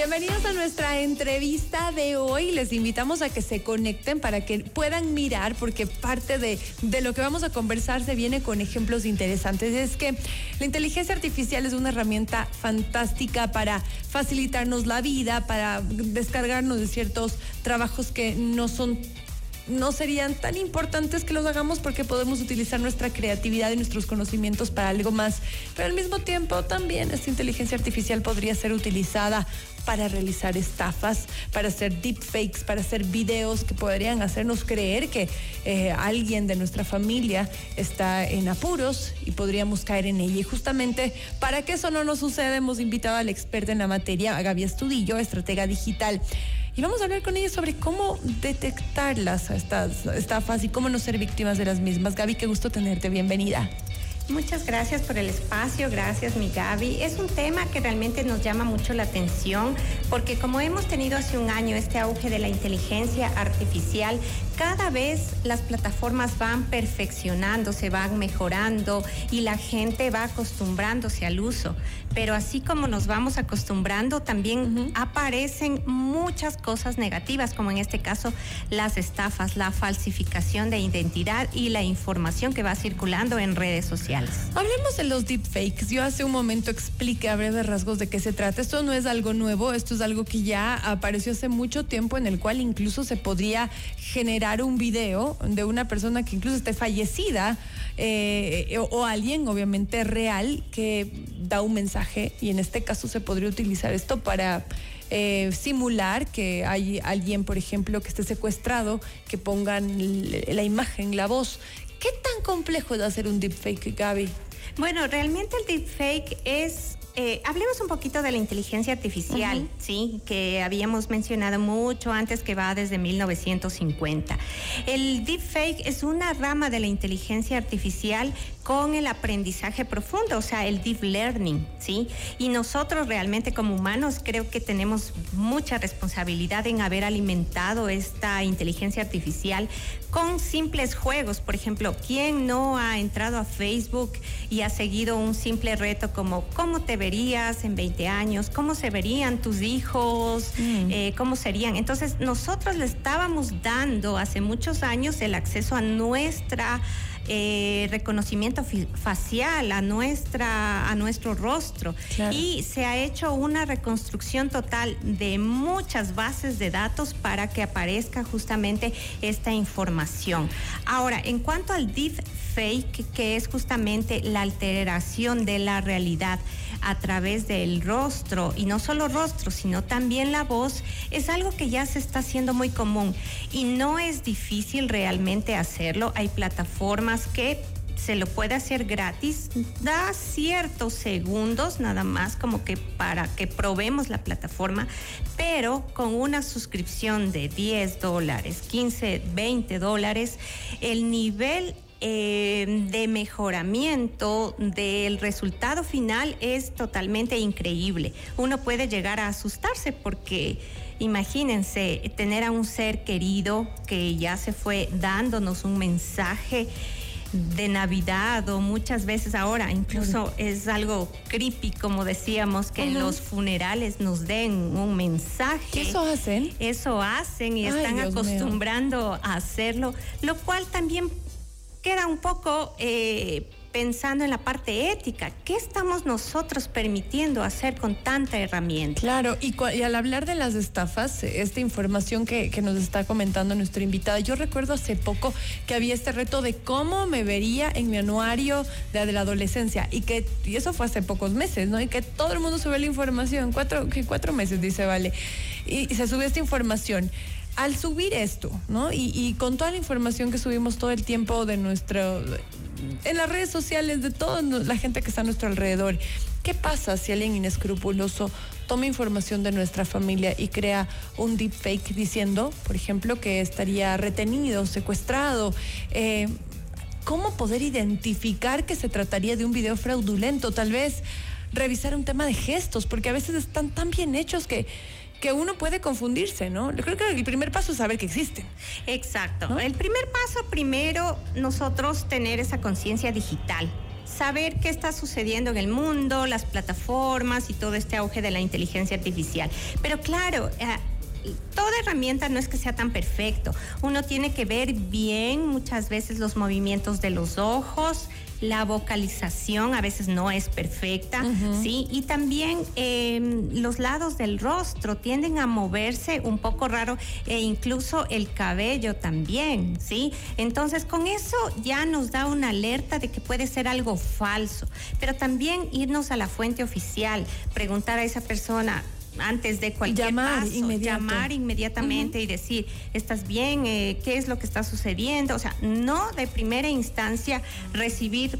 Bienvenidos a nuestra entrevista de hoy. Les invitamos a que se conecten para que puedan mirar, porque parte de, de lo que vamos a conversar se viene con ejemplos interesantes. Es que la inteligencia artificial es una herramienta fantástica para facilitarnos la vida, para descargarnos de ciertos trabajos que no son no serían tan importantes que los hagamos porque podemos utilizar nuestra creatividad y nuestros conocimientos para algo más. Pero al mismo tiempo también esta inteligencia artificial podría ser utilizada para realizar estafas, para hacer deepfakes, para hacer videos que podrían hacernos creer que eh, alguien de nuestra familia está en apuros y podríamos caer en ella. Y justamente para que eso no nos suceda, hemos invitado al experto en la materia, a Gaby Estudillo, estratega digital. Y vamos a hablar con ella sobre cómo detectarlas, estas estafas y cómo no ser víctimas de las mismas. Gaby, qué gusto tenerte. Bienvenida. Muchas gracias por el espacio, gracias mi Gaby. Es un tema que realmente nos llama mucho la atención porque como hemos tenido hace un año este auge de la inteligencia artificial, cada vez las plataformas van perfeccionando, se van mejorando y la gente va acostumbrándose al uso. Pero así como nos vamos acostumbrando, también aparecen muchas cosas negativas, como en este caso las estafas, la falsificación de identidad y la información que va circulando en redes sociales. Hablemos de los deepfakes. Yo hace un momento expliqué a breves rasgos de qué se trata. Esto no es algo nuevo, esto es algo que ya apareció hace mucho tiempo en el cual incluso se podría generar un video de una persona que incluso esté fallecida eh, o, alguien obviamente real que da un mensaje y en este caso se podría utilizar esto para... Eh, simular que hay alguien, por ejemplo, que esté secuestrado, que pongan la imagen, la voz, ¿Qué tan complejo es hacer un deepfake, Gaby? Bueno, realmente el deepfake es eh, hablemos un poquito de la inteligencia artificial, sí, que habíamos mencionado mucho antes que va desde 1950. El deepfake es una rama de la inteligencia artificial con el aprendizaje profundo, o sea, el deep learning, sí. Y nosotros realmente como humanos creo que tenemos mucha responsabilidad en haber alimentado esta inteligencia artificial con simples juegos. Por ejemplo, ¿quién no ha entrado a Facebook y ha seguido un simple reto como cómo te verías en 20 años, cómo se verían tus hijos, mm. eh, cómo serían. Entonces nosotros le estábamos dando hace muchos años el acceso a nuestra eh, reconocimiento facial, a nuestra, a nuestro rostro. Y se ha hecho una reconstrucción total de muchas bases de datos para que aparezca justamente esta información. Ahora, en cuanto al deep fake, que es justamente la alteración de la realidad a través del rostro, y no solo rostro, sino también la voz, es algo que ya se está haciendo muy común y no es difícil realmente hacerlo. Hay plataformas que se lo puede hacer gratis, da ciertos segundos nada más como que para que probemos la plataforma, pero con una suscripción de 10 dólares, 15, 20 dólares, el nivel eh, de mejoramiento del resultado final es totalmente increíble. Uno puede llegar a asustarse porque imagínense tener a un ser querido que ya se fue dándonos un mensaje de Navidad o muchas veces ahora, incluso es algo creepy, como decíamos, que en los funerales nos den un mensaje. ¿Eso hacen? Eso hacen y están acostumbrando a hacerlo, lo cual también queda un poco eh, pensando en la parte ética. ¿Qué estamos nosotros permitiendo hacer con tanta herramienta? Claro, y, al hablar de las estafas, esta información que, nos está comentando nuestra invitada, yo recuerdo hace poco que había este reto de cómo me vería en mi anuario de, la adolescencia y que eso fue hace pocos meses, ¿no? Y que todo el mundo sube la información, cuatro, cuatro meses, dice Vale, y, y se sube esta información al subir esto, ¿no? Y, con toda la información que subimos todo el tiempo de nuestro, en las redes sociales, de toda la gente que está a nuestro alrededor, ¿qué pasa si alguien inescrupuloso toma información de nuestra familia y crea un deepfake diciendo, por ejemplo, que estaría retenido, secuestrado? Eh, ¿Cómo poder identificar que se trataría de un video fraudulento? Tal vez revisar un tema de gestos, porque a veces están tan bien hechos que que uno puede confundirse, ¿no? Yo creo que el primer paso es saber que existen. Exacto. El primer paso, primero, nosotros tener esa conciencia digital. saber qué está sucediendo en el mundo, las plataformas y todo este auge de la inteligencia artificial. Pero claro, eh, toda herramienta no es que sea tan perfecto. Uno tiene que ver bien muchas veces los movimientos de los ojos, la vocalización a veces no es perfecta, ¿sí? Y también em, los lados del rostro tienden a moverse un poco raro e incluso el cabello también, ¿sí? Entonces con eso ya nos da una alerta de que puede ser algo falso, pero también irnos a la fuente oficial, preguntar a esa persona, antes de cualquier llamar paso, llamar inmediatamente y decir, ¿estás bien? Eh, ¿Qué es lo que está sucediendo? O sea, no de primera instancia recibir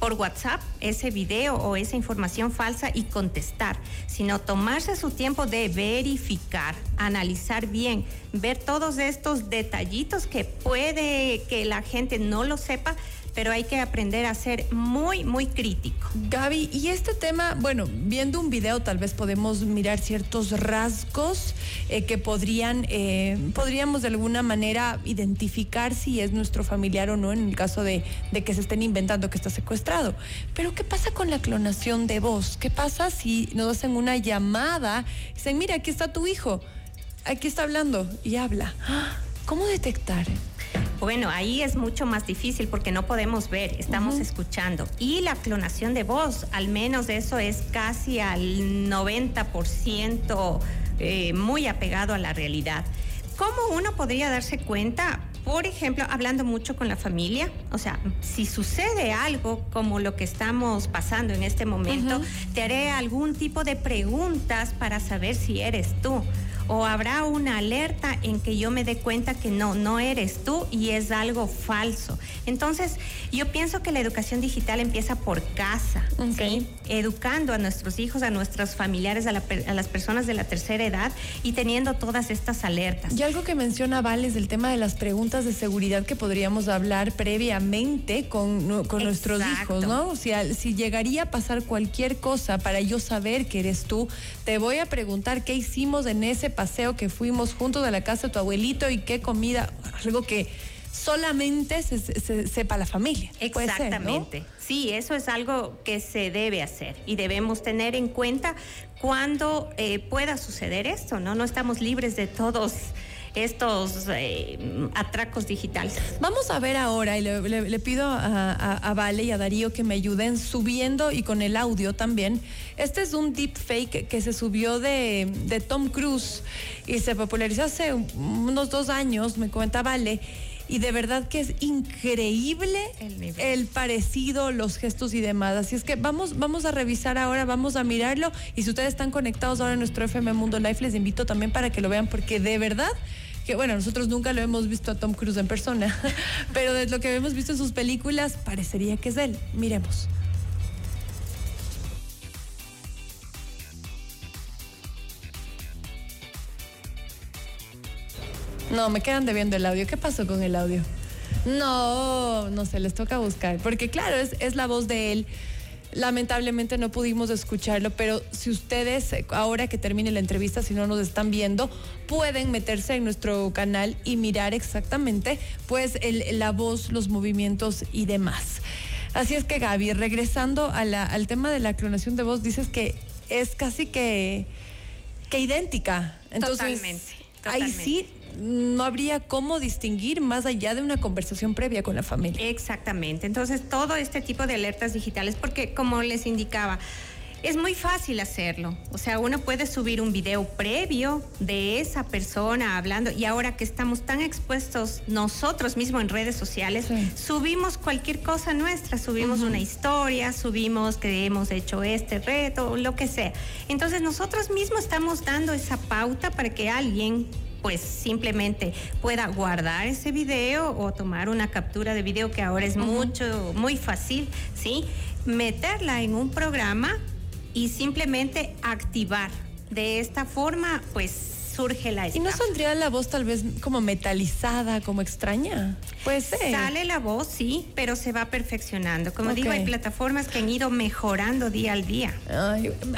por WhatsApp ese video o esa información falsa y contestar, sino tomarse su tiempo de verificar, analizar bien, ver todos estos detallitos que puede que la gente no lo sepa, pero hay que aprender a ser muy, muy crítico. Gaby, y este tema, bueno, viendo un video tal vez podemos mirar ciertos rasgos eh, que podrían, eh, podríamos de alguna manera identificar si es nuestro familiar o no en el caso de, que se estén inventando que está secuestrado. Pero ¿qué pasa con la clonación de voz? ¿Qué pasa si nos hacen una llamada? Dicen, mira, aquí está tu hijo, aquí está hablando y habla. ¿Cómo detectar? Bueno, ahí es mucho más difícil porque no podemos ver, estamos escuchando. Y la clonación de voz, al menos eso es casi al 90% eh, muy apegado a la realidad. ¿Cómo uno podría darse cuenta? Por ejemplo, hablando mucho con la familia, o sea, si sucede algo como lo que estamos pasando en este momento, te haré algún tipo de preguntas para saber si eres tú o habrá una alerta en que yo me dé cuenta que no, no eres tú y es algo falso. Entonces, yo pienso que la educación digital empieza por casa, educando a nuestros hijos, a nuestros familiares, a, las personas de la tercera edad y teniendo todas estas alertas. Y algo que menciona Val es el tema de las preguntas de seguridad que podríamos hablar previamente con, nuestros hijos, ¿no? Si, si llegaría a pasar cualquier cosa para yo saber que eres tú, te voy a preguntar qué hicimos en ese paseo que fuimos juntos de la casa de tu abuelito y qué comida, algo que solamente se, sepa la familia. Exactamente. Sí, eso es algo que se debe hacer y debemos tener en cuenta cuando eh, pueda suceder esto, ¿no? No estamos libres de todos estos eh, atracos digitales. Vamos a ver ahora, y le, pido a, Vale y a Darío que me ayuden subiendo y con el audio también. Este es un deepfake que se subió de, de Tom Cruise y se popularizó hace unos dos años, me cuenta Vale y de verdad que es increíble el, parecido, los gestos y demás. Así es que vamos, vamos a revisar ahora, vamos a mirarlo y si ustedes están conectados ahora en nuestro FM Mundo Life, les invito también para que lo vean porque de verdad que bueno, nosotros nunca lo hemos visto a Tom Cruise en persona, pero de lo que hemos visto en sus películas parecería que es él. Miremos. No, me quedan debiendo el audio. ¿Qué pasó con el audio? No, no sé, les toca buscar. Porque claro, es, es la voz de él. Lamentablemente no pudimos escucharlo, pero si ustedes, ahora que termine la entrevista, si no nos están viendo, pueden meterse en nuestro canal y mirar exactamente pues la voz, los movimientos y demás. Así es que Gaby, regresando al tema de la clonación de voz, dices que es casi que, que idéntica. Entonces, totalmente, totalmente. Ahí sí no habría cómo distinguir más allá de una conversación previa con la familia. Exactamente. Entonces, todo este tipo de alertas digitales, porque como les indicaba, es muy fácil hacerlo. O sea, uno puede subir un video previo de esa persona hablando y ahora que estamos tan expuestos nosotros mismos en redes sociales, subimos cualquier cosa nuestra, subimos una historia, subimos que hemos hecho este reto, lo que sea. Entonces nosotros mismos estamos dando esa pauta para que alguien pues simplemente pueda guardar ese video o tomar una captura de video que ahora es mucho, muy fácil, ¿sí? Meterla en un programa y simplemente activar. De esta forma, pues surge la ¿Y no saldría la voz tal vez como metalizada, como extraña? Pues Sale la voz, sí, pero se va perfeccionando. Como digo, hay plataformas que han ido mejorando día al día.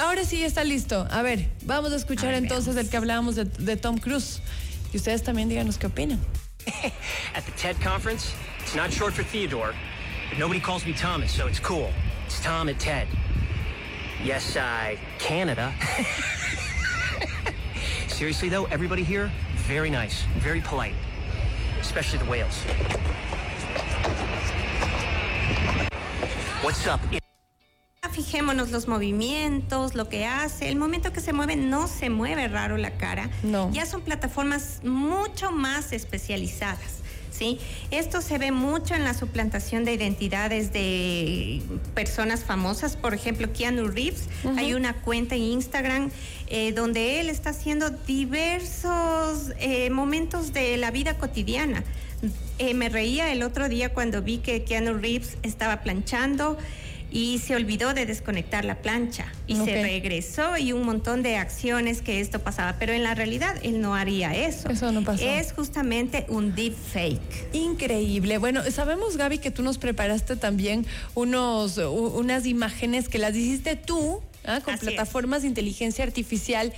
ahora sí está listo. A ver, vamos a escuchar entonces del que hablábamos de, de Tom Cruise. Y ustedes también díganos qué opinan. At the TED conference, it's not short for Theodore, but nobody calls me Thomas, so it's cool. It's Tom and Ted. Yes, uh, Canada. Seriously, though, everybody here, very nice, very polite. Especially the whales. What's up? Fijémonos los movimientos, lo que hace. El momento que se mueve no se mueve raro la cara. No. Ya son plataformas mucho más especializadas. ¿Sí? Esto se ve mucho en la suplantación de identidades de personas famosas. Por ejemplo, Keanu Reeves. Hay una cuenta en Instagram eh, donde él está haciendo diversos eh, momentos de la vida cotidiana. Eh, me reía el otro día cuando vi que Keanu Reeves estaba planchando y se olvidó de desconectar la plancha y se regresó y un montón de acciones que esto pasaba, pero en la realidad él no haría eso. Eso no pasó. Es justamente un deep fake. Increíble. Bueno, sabemos, Gaby, que tú nos preparaste también unos, unas imágenes que las hiciste tú. ¿Ah? con Así es. plataformas de inteligencia artificial,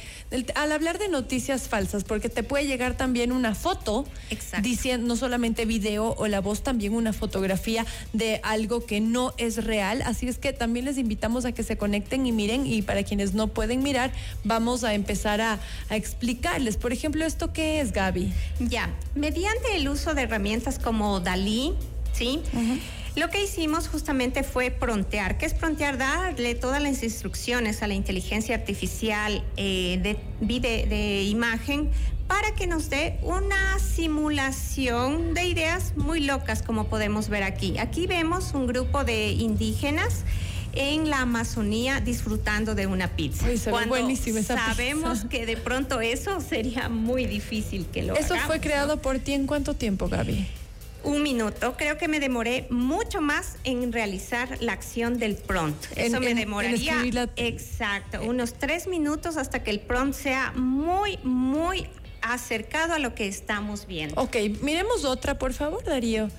al hablar de noticias falsas, porque te puede llegar también una foto, Exacto. diciendo no solamente video o la voz, también una fotografía de algo que no es real. Así es que también les invitamos a que se conecten y miren, y para quienes no pueden mirar, vamos a empezar a, a explicarles. Por ejemplo, ¿esto qué es, Gaby? Ya, mediante el uso de herramientas como Dalí, ¿sí? Lo que hicimos justamente fue prontear. ¿Qué es prontear? Darle todas las instrucciones a la inteligencia artificial eh, de, vide- de imagen para que nos dé una simulación de ideas muy locas, como podemos ver aquí. Aquí vemos un grupo de indígenas en la Amazonía disfrutando de una pizza. Uy, Cuando esa pizza. sabemos que de pronto eso sería muy difícil que lo Eso hagamos, fue ¿no? creado por ti en cuánto tiempo, Gaby? Un minuto. Creo que me demoré mucho más en realizar la acción del prompt. Eso en- me en demoraría. la- Exacto. Unos tres minutos hasta que el prompt sea muy, muy acercado a lo que estamos viendo. Ok, miremos otra, por favor, Darío.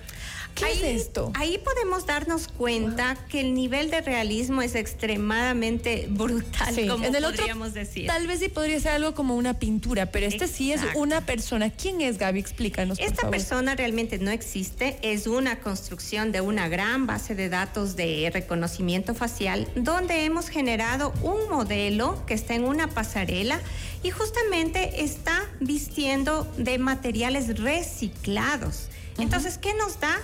¿Qué ahí, es esto? Ahí podemos darnos cuenta que el nivel de realismo es extremadamente brutal, Sí, como en el otro, decir. Tal vez sí podría ser algo como una pintura, pero este sí es una persona. ¿Quién es Gaby? Explícanos, por Esta favor. persona realmente no existe, es una construcción de una gran base de datos de reconocimiento facial donde hemos generado un modelo que está en una pasarela y justamente está vistiendo de materiales reciclados. Entonces, ¿qué nos da?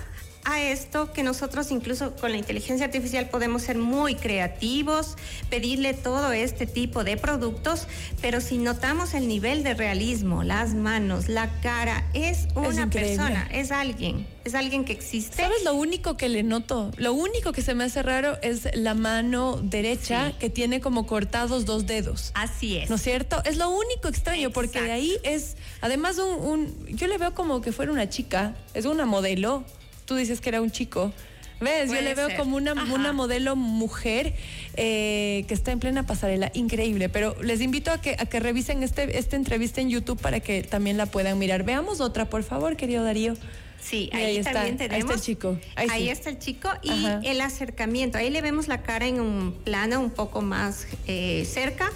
A esto que nosotros incluso con la inteligencia artificial podemos ser muy creativos, pedirle todo este tipo de productos, pero si notamos el nivel de realismo, las manos, la cara, es una persona, es alguien, es alguien que existe. ¿Sabes lo único que le noto? Lo único que se me hace raro es la mano derecha Sí. que tiene como cortados dos dedos. Así es. ¿No es cierto? Es lo único extraño, porque de ahí es, además, un, un- yo le veo como que fuera una chica, es una modelo, tú dices que era un chico. ¿Ves? yo le veo ser. como una, Ajá. una modelo mujer eh, que está en plena pasarela, increíble. Pero les invito a que, a que revisen este, esta entrevista en YouTube para que también la puedan mirar. Veamos otra, por favor, querido Darío. Sí, ahí, ahí está, también ahí está el chico, ahí Ahí, sí. está el chico y Ajá. el acercamiento. Ahí le vemos la cara en un plano un poco más eh, cerca.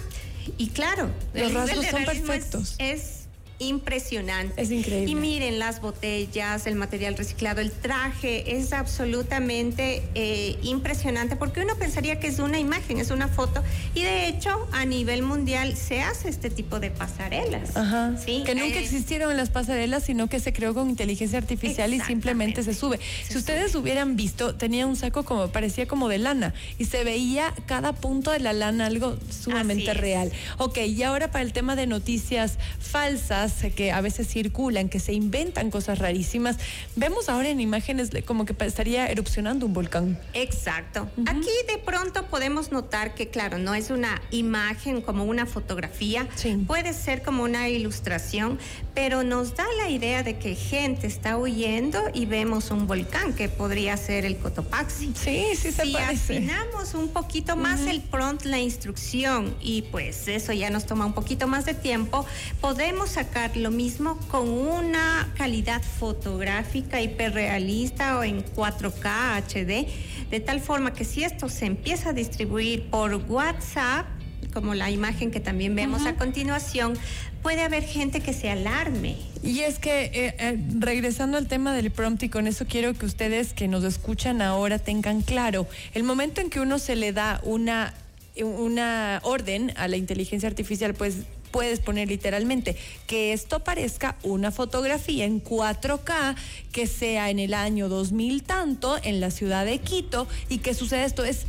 Y claro, Los rasgos son es- perfectos. Es, impresionante. Es increíble. Y miren las botellas, el material reciclado, el traje es absolutamente eh, impresionante porque uno pensaría que es una imagen, es una foto. Y de hecho, a nivel mundial se hace este tipo de pasarelas. Ajá. ¿sí? Que nunca Eh, existieron las pasarelas, sino que se creó con inteligencia artificial y simplemente se sube. Si ustedes hubieran visto, tenía un saco como, parecía como de lana y se veía cada punto de la lana algo sumamente real. Ok, y ahora para el tema de noticias falsas eh, que a veces circulan, que se inventan cosas rarísimas, vemos ahora en imágenes como que estaría erupcionando un volcán. Exacto. Aquí de pronto podemos notar que, claro, no es una imagen como una fotografía, Sí. puede ser como una ilustración, pero nos da la idea de que gente está huyendo y vemos un volcán que podría ser el Cotopaxi. Sí, sí se si parece. afinamos un poquito más el prompt, la instrucción, y pues eso ya nos toma un poquito más de tiempo, podemos sacar lo mismo con una calidad fotográfica hiperrealista o en 4K HD, de tal forma que si esto se empieza a distribuir por WhatsApp, como la imagen que también vemos a continuación, puede haber gente que se alarme. Y es que, eh, eh, regresando al tema del prompt, y con eso quiero que ustedes que nos escuchan ahora tengan claro, el momento en que uno se le da una, una orden a la inteligencia artificial, pues puedes poner literalmente que esto parezca una fotografía en 4K que sea en el año 2000 tanto en la ciudad de Quito y que sucede esto es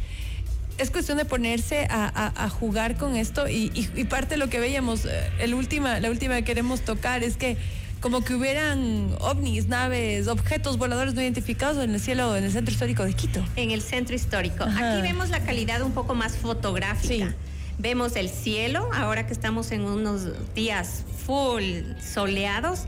es cuestión de ponerse a, jugar con esto y, parte de lo que veíamos, eh, el última, la última que queremos tocar es que como que hubieran ovnis, naves, objetos voladores no identificados en el cielo, en el centro histórico de Quito. En el centro histórico. Aquí vemos la calidad un poco más fotográfica. Vemos el cielo, ahora que estamos en unos días full soleados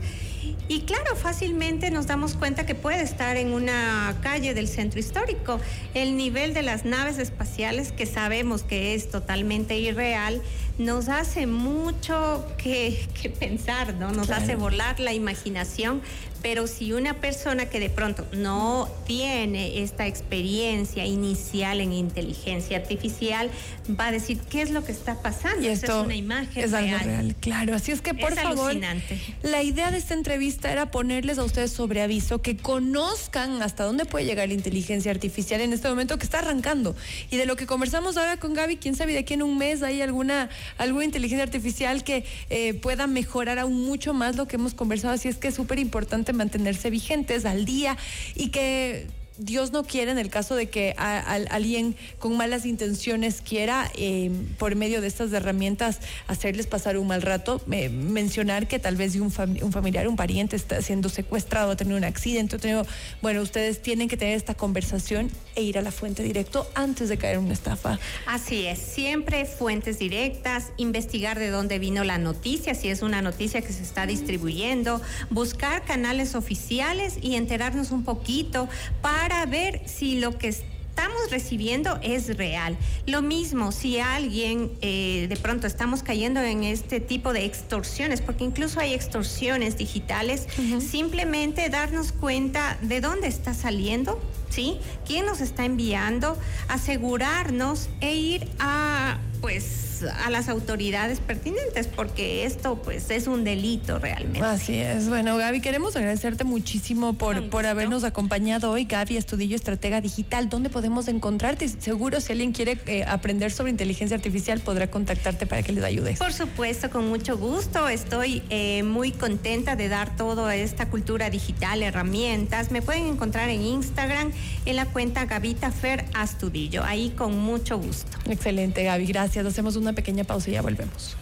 y claro, fácilmente nos damos cuenta que puede estar en una calle del centro histórico. El nivel de las naves espaciales, que sabemos que es totalmente irreal, nos hace mucho que, pensar, ¿no? Nos hace volar la imaginación, pero si una persona que de pronto no tiene esta experiencia inicial en inteligencia artificial va a decir qué es lo que está pasando. Y esto es una imagen es real. Algo real. Claro, así es que por favor, la idea de esta entrevista era ponerles a ustedes sobre aviso que conozcan hasta dónde puede llegar la inteligencia artificial en este momento que está arrancando. Y de lo que conversamos ahora con Gaby, quién sabe de aquí en un mes hay alguna alguna inteligencia artificial que eh, pueda mejorar aún mucho más lo que hemos conversado. Así es que es súper importante mantenerse vigentes al día y que Dios no quiere en el caso de que alguien con malas intenciones quiera, em, por medio de estas herramientas, hacerles pasar un mal rato, mencionar que tal vez un, familiar, un pariente está siendo secuestrado, ha tenido un accidente, tenido, bueno, ustedes tienen que tener esta conversación e ir a la fuente directo antes de caer en una estafa. Así es, siempre fuentes directas, investigar de dónde vino la noticia, si es una noticia que se está distribuyendo, buscar canales oficiales y enterarnos un poquito para para ver si lo que estamos recibiendo es real. Lo mismo si alguien eh, de pronto estamos cayendo en este tipo de extorsiones, porque incluso hay extorsiones digitales, simplemente darnos cuenta de dónde está saliendo, ¿sí? ¿Quién nos está enviando? Asegurarnos e ir a pues a las autoridades pertinentes porque esto pues es un delito realmente. Así es. Bueno, Gaby, queremos agradecerte muchísimo por, por habernos acompañado hoy. Gaby Estudillo, estratega digital. ¿Dónde podemos encontrarte? Seguro si alguien quiere eh, aprender sobre inteligencia artificial podrá contactarte para que les ayudes. Por supuesto, con mucho gusto. Estoy eh, muy contenta de dar toda esta cultura digital, herramientas. Me pueden encontrar en Instagram en la cuenta Gavita Fer Astudillo. Ahí con mucho gusto. Excelente, Gaby. Gracias. Hacemos una pequeña pausa y ya volvemos.